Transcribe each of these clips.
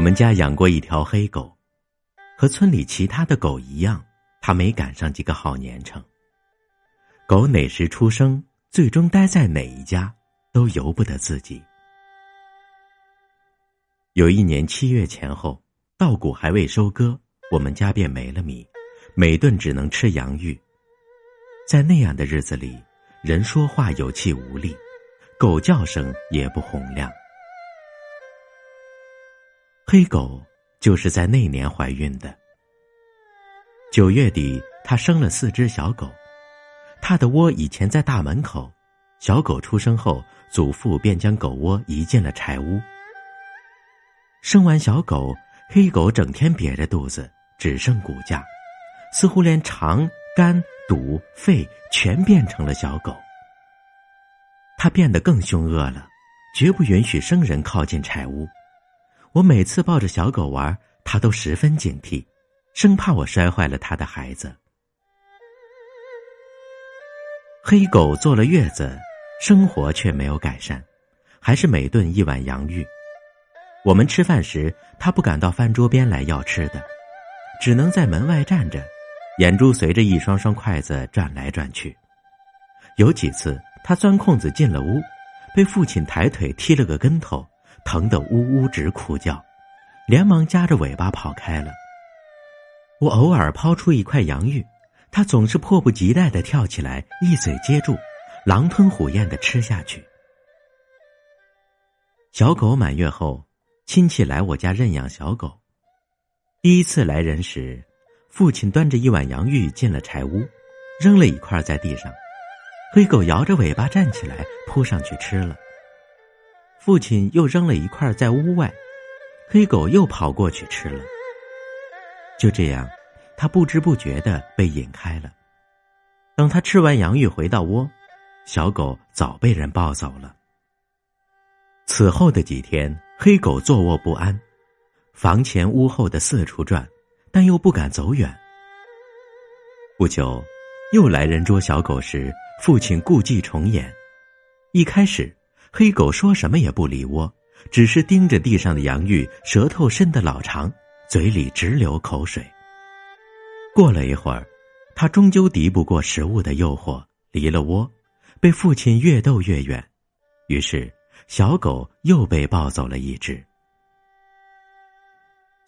我们家养过一条黑狗，和村里其他的狗一样，它没赶上几个好年成。狗哪时出生，最终待在哪一家，都由不得自己。有一年七月前后，稻谷还未收割，我们家便没了米，每顿只能吃洋芋。在那样的日子里，人说话有气无力，狗叫声也不洪亮。黑狗就是在那年怀孕的。九月底，它生了四只小狗。它的窝以前在大门口，小狗出生后，祖父便将狗窝移进了柴屋。生完小狗，黑狗整天瘪着肚子，只剩骨架，似乎连肠、肝、肚、肺全变成了小狗。它变得更凶恶了，绝不允许生人靠近柴屋。我每次抱着小狗玩，它都十分警惕，生怕我摔坏了它的孩子。黑狗坐了月子，生活却没有改善，还是每顿一碗洋芋。我们吃饭时，它不敢到饭桌边来要吃的，只能在门外站着，眼珠随着一双双筷子转来转去。有几次，它钻空子进了屋，被父亲抬腿踢了个跟头。疼得呜呜直哭叫，连忙夹着尾巴跑开了。我偶尔抛出一块洋芋，它总是迫不及待的跳起来，一嘴接住，狼吞虎咽的吃下去。小狗满月后，亲戚来我家认养小狗。第一次来人时，父亲端着一碗洋芋进了柴屋，扔了一块在地上，黑狗摇着尾巴站起来，扑上去吃了。父亲又扔了一块在屋外，黑狗又跑过去吃了。就这样，他不知不觉的被引开了。等他吃完洋芋回到窝，小狗早被人抱走了。此后的几天，黑狗坐卧不安，房前屋后的四处转，但又不敢走远。不久，又来人捉小狗时，父亲故伎重演。一开始。黑狗说什么也不理窝，只是盯着地上的洋芋，舌头伸得老长，嘴里直流口水。过了一会儿，它终究敌不过食物的诱惑，离了窝，被父亲越逗越远。于是，小狗又被抱走了一只。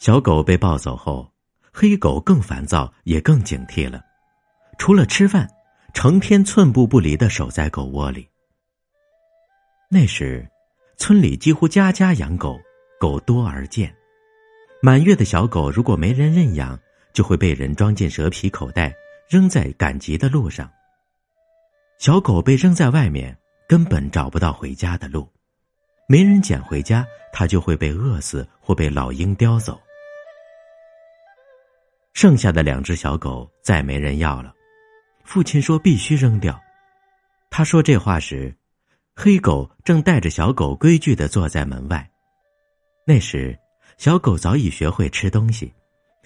小狗被抱走后，黑狗更烦躁，也更警惕了，除了吃饭，成天寸步不离的守在狗窝里。那时，村里几乎家家养狗，狗多而贱。满月的小狗如果没人认养，就会被人装进蛇皮口袋，扔在赶集的路上。小狗被扔在外面，根本找不到回家的路，没人捡回家，它就会被饿死或被老鹰叼走。剩下的两只小狗再没人要了，父亲说必须扔掉。他说这话时。黑狗正带着小狗规矩的坐在门外，那时小狗早已学会吃东西，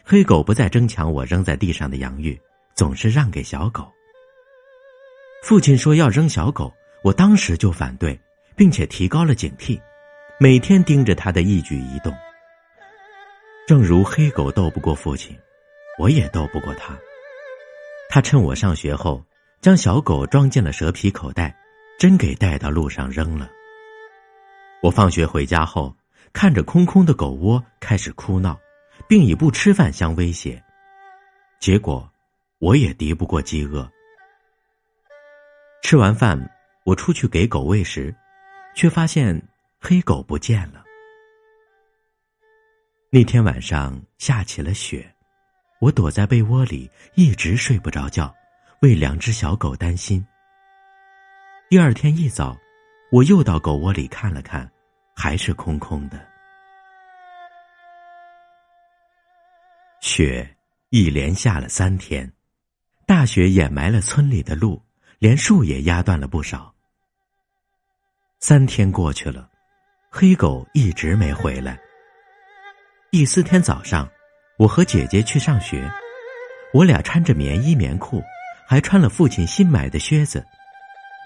黑狗不再争抢我扔在地上的洋芋，总是让给小狗。父亲说要扔小狗，我当时就反对，并且提高了警惕，每天盯着他的一举一动。正如黑狗斗不过父亲，我也斗不过他。他趁我上学后，将小狗装进了蛇皮口袋。真给带到路上扔了。我放学回家后，看着空空的狗窝开始哭闹，并以不吃饭相威胁。结果，我也敌不过饥饿。吃完饭，我出去给狗喂食，却发现黑狗不见了。那天晚上下起了雪，我躲在被窝里一直睡不着觉，为两只小狗担心。第二天一早，我又到狗窝里看了看，还是空空的。雪一连下了三天，大雪掩埋了村里的路，连树也压断了不少。三天过去了，黑狗一直没回来。第四天早上，我和姐姐去上学，我俩穿着棉衣棉裤，还穿了父亲新买的靴子，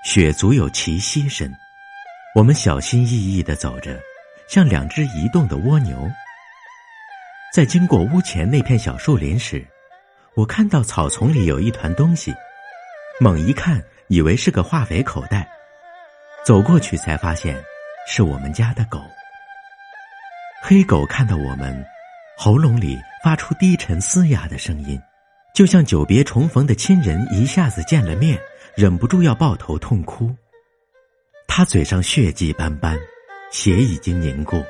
雪足有齐膝深。我们小心翼翼的走着，像两只移动的蜗牛。在经过屋前那片小树林时，我看到草丛里有一团东西，猛一看，以为是个化肥口袋，走过去才发现，是我们家的狗。黑狗看到我们，喉咙里发出低沉嘶哑的声音，就像久别重逢的亲人一下子见了面，忍不住要抱头痛哭。他嘴上血迹斑斑，血已经凝固。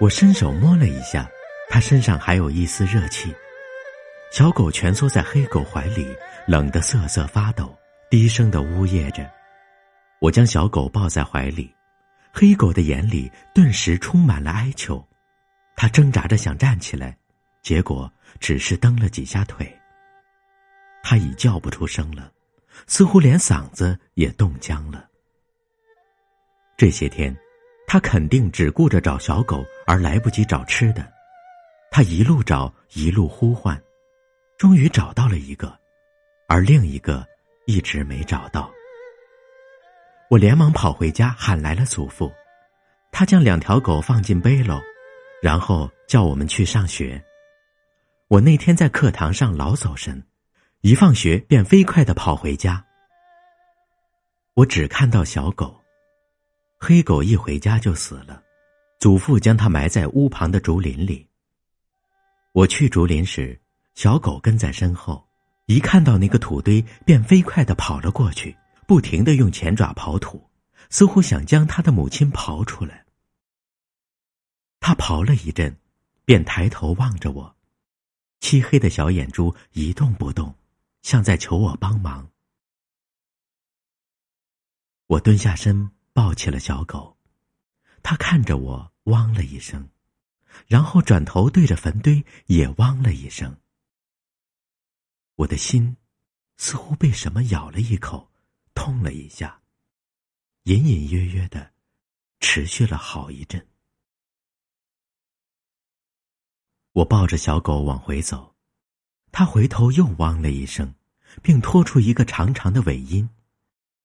我伸手摸了一下，他身上还有一丝热气。小狗蜷缩在黑狗怀里，冷得瑟瑟发抖，低声的呜咽着。我将小狗抱在怀里。黑狗的眼里顿时充满了哀求，它挣扎着想站起来，结果只是蹬了几下腿。它已叫不出声了，似乎连嗓子也冻僵了。这些天，他肯定只顾着找小狗，而来不及找吃的。他一路找，一路呼唤，终于找到了一个，而另一个一直没找到。我连忙跑回家，喊来了祖父。他将两条狗放进背篓，然后叫我们去上学。我那天在课堂上老走神，一放学便飞快的跑回家。我只看到小狗，黑狗一回家就死了，祖父将它埋在屋旁的竹林里。我去竹林时，小狗跟在身后，一看到那个土堆，便飞快的跑了过去。不停的用前爪刨土，似乎想将他的母亲刨出来。他刨了一阵，便抬头望着我，漆黑的小眼珠一动不动，像在求我帮忙。我蹲下身抱起了小狗，它看着我汪了一声，然后转头对着坟堆也汪了一声。我的心似乎被什么咬了一口。痛了一下，隐隐约约的，持续了好一阵。我抱着小狗往回走，他回头又汪了一声，并拖出一个长长的尾音，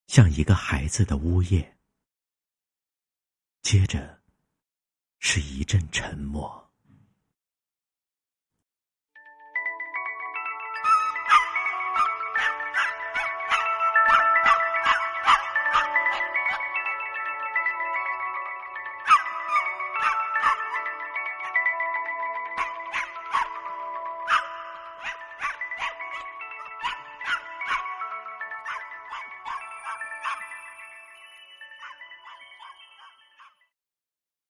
像一个孩子的呜咽。接着，是一阵沉默。